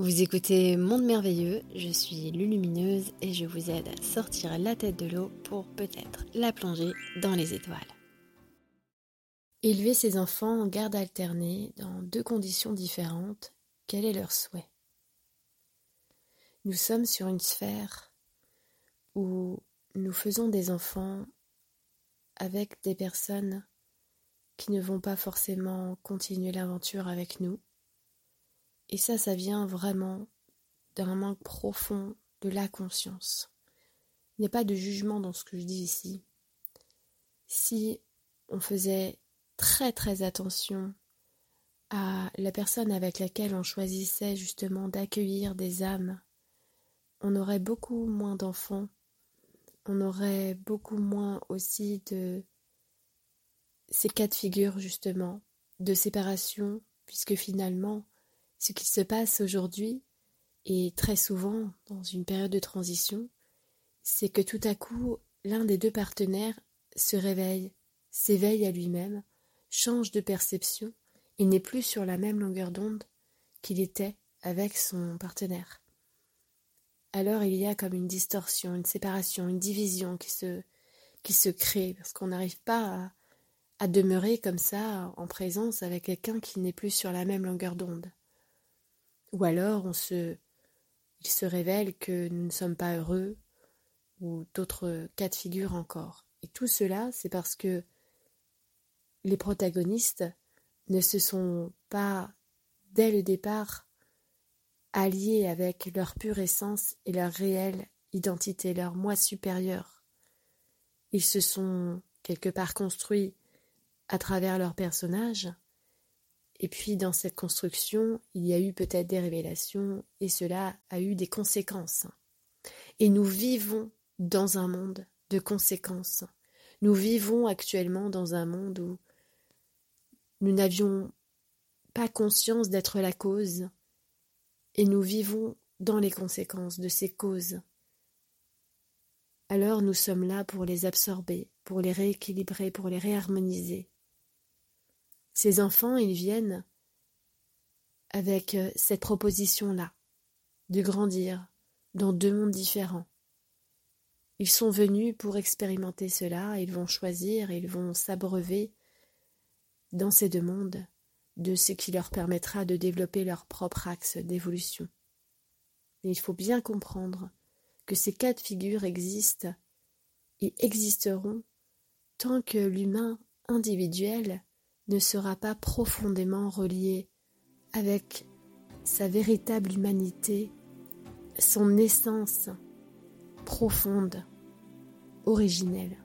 Vous écoutez Monde Merveilleux, je suis Lulumineuse et je vous aide à sortir la tête de l'eau pour peut-être la plonger dans les étoiles. Élever ses enfants en garde alternée dans deux conditions différentes, quel est leur souhait? Nous sommes sur une sphère où nous faisons des enfants avec des personnes qui ne vont pas forcément continuer l'aventure avec nous et ça, ça vient vraiment d'un manque profond de la conscience. Il n'y a pas de jugement dans ce que je dis ici. Si on faisait très très attention à la personne avec laquelle on choisissait justement d'accueillir des âmes, on aurait beaucoup moins d'enfants, on aurait beaucoup moins aussi de ces cas de figure justement de séparation, puisque finalement ce qui se passe aujourd'hui, et très souvent dans une période de transition, c'est que tout à coup, l'un des deux partenaires se réveille, s'éveille à lui-même, change de perception et n'est plus sur la même longueur d'onde qu'il était avec son partenaire. Alors il y a comme une distorsion, une séparation, une division qui se, crée parce qu'on n'arrive pas à demeurer comme ça en présence avec quelqu'un qui n'est plus sur la même longueur d'onde. Ou alors on se, il se révèle que nous ne sommes pas heureux, ou d'autres cas de figure encore. Et tout cela, c'est parce que les protagonistes ne se sont pas, dès le départ, alliés avec leur pure essence et leur réelle identité, leur moi supérieur. Ils se sont quelque part construits à travers leurs personnages, et puis dans cette construction, il y a eu peut-être des révélations et cela a eu des conséquences. Et nous vivons dans un monde de conséquences. Nous vivons actuellement dans un monde où nous n'avions pas conscience d'être la cause et nous vivons dans les conséquences de ces causes. Alors nous sommes là pour les absorber, pour les rééquilibrer, pour les réharmoniser. Ces enfants, ils viennent avec euh, cette proposition-là, de grandir dans deux mondes différents. Ils sont venus pour expérimenter cela, ils vont choisir, ils vont s'abreuver dans ces deux mondes de ce qui leur permettra de développer leur propre axe d'évolution. Et il faut bien comprendre que ces cas de figure existent et existeront tant que l'humain individuel ne sera pas profondément relié avec sa véritable humanité, son essence profonde, originelle.